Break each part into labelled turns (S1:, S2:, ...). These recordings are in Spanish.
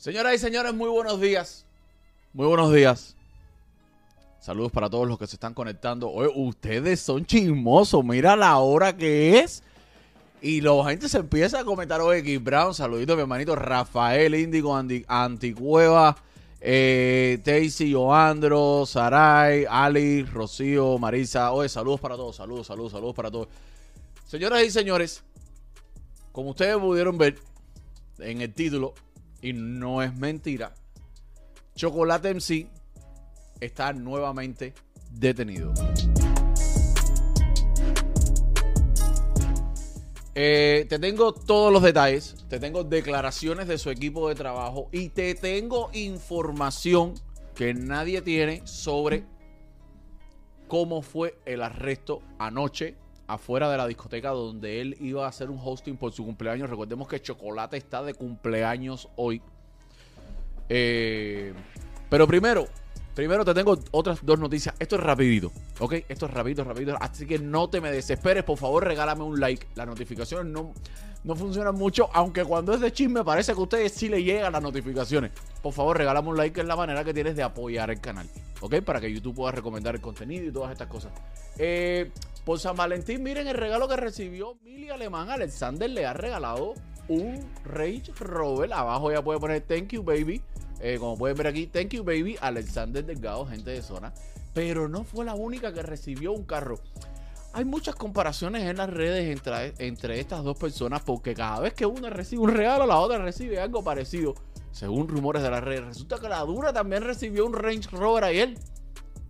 S1: Señoras y señores, muy buenos días. Muy buenos días. Saludos para todos los que se están conectando. Oye, ustedes son chismosos. Mira la hora que es. Y la gente se empieza a comentar. Oye, Keith Brown, saludito mi hermanito Rafael Índigo, Anticueva, eh, Stacy, Joandro, Saray, Ali, Rocío, Marisa. Oye, saludos para todos. Saludos, saludos, saludos para todos. Señoras y señores, como ustedes pudieron ver en el título, y no es mentira, Chocolate MC está nuevamente detenido. Eh, te tengo todos los detalles, te tengo declaraciones de su equipo de trabajo y te tengo información que nadie tiene sobre cómo fue el arresto anoche afuera de la discoteca donde él iba a hacer un hosting por su cumpleaños. Recordemos que Chocolate está de cumpleaños hoy. Eh, pero primero, primero te tengo otras dos noticias. Esto es rapidito, ¿ok? Esto es rapidito, rapidito. Así que no te me desesperes. Por favor, regálame un like. Las notificaciones no, no funcionan mucho, aunque cuando es de chisme parece que a ustedes sí le llegan las notificaciones. Por favor, regálame un like, que es la manera que tienes de apoyar el canal, ¿ok? Para que YouTube pueda recomendar el contenido y todas estas cosas. Eh, por San Valentín, miren el regalo que recibió Mili Alemán. Alexander le ha regalado un Range Rover. Abajo ya puede poner Thank you, baby. Eh, como pueden ver aquí, Thank you, baby. Alexander Delgado, gente de zona. Pero no fue la única que recibió un carro. Hay muchas comparaciones en las redes entre, entre estas dos personas porque cada vez que una recibe un regalo, la otra recibe algo parecido. Según rumores de las redes, resulta que la dura también recibió un Range Rover ayer.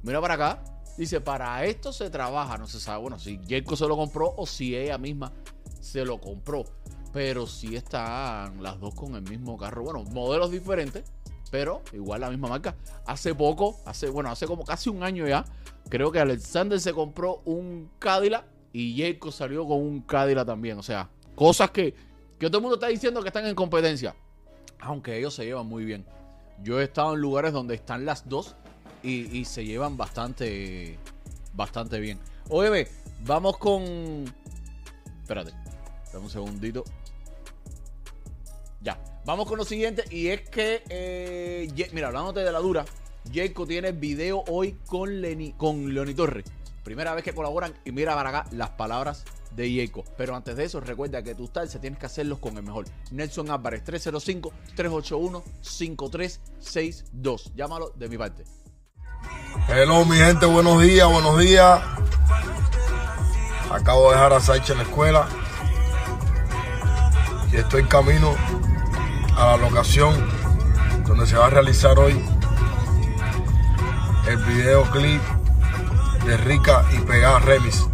S1: Mira para acá. Dice, para esto se trabaja. No se sabe, bueno, si Jerko se lo compró o si ella misma se lo compró. Pero sí están las dos con el mismo carro. Bueno, modelos diferentes, pero igual la misma marca. Hace poco, hace, bueno, hace como casi un año ya, creo que Alexander se compró un Cadillac y Jerko salió con un Cadillac también. O sea, cosas que, que todo el mundo está diciendo que están en competencia. Aunque ellos se llevan muy bien. Yo he estado en lugares donde están las dos y, se llevan bastante, bastante bien. Oye, vamos con. Espérate, dame un segundito. Ya, vamos con lo siguiente y es que, eh, mira, hablándote de la dura, Jacob tiene video hoy con, Leni, con Leoni Torres. Primera vez que colaboran y mira para acá las palabras de Jacob. Pero antes de eso, recuerda que tus se tienes que hacerlos con el mejor. Nelson Álvarez, 305-381-5362. Llámalo de mi parte.
S2: Hello, mi gente, buenos días, buenos días. Acabo de dejar a Sánchez en la escuela y estoy camino a la locación donde se va a realizar hoy el videoclip de Rica y Pegada Remix.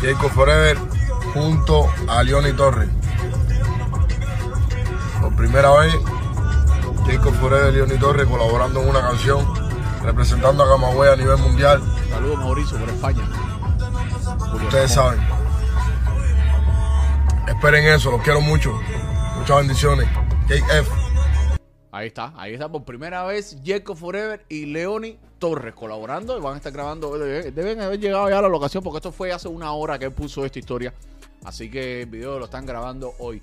S2: Jacob Forever junto a Leoni Torres. Por primera vez, Jacob Forever y Leoni Torres colaborando en una canción representando a Camagüey a nivel mundial.
S1: Saludos, Mauricio, por España.
S2: Ustedes saben. Esperen eso, los quiero mucho. Muchas bendiciones. KF.
S1: Ahí está, ahí está por primera vez Jacob Forever y Leoni Torres colaborando y van a estar grabando. eh, Deben haber llegado ya a la locación porque esto fue hace una hora que él puso esta historia. Así que el video lo están grabando hoy.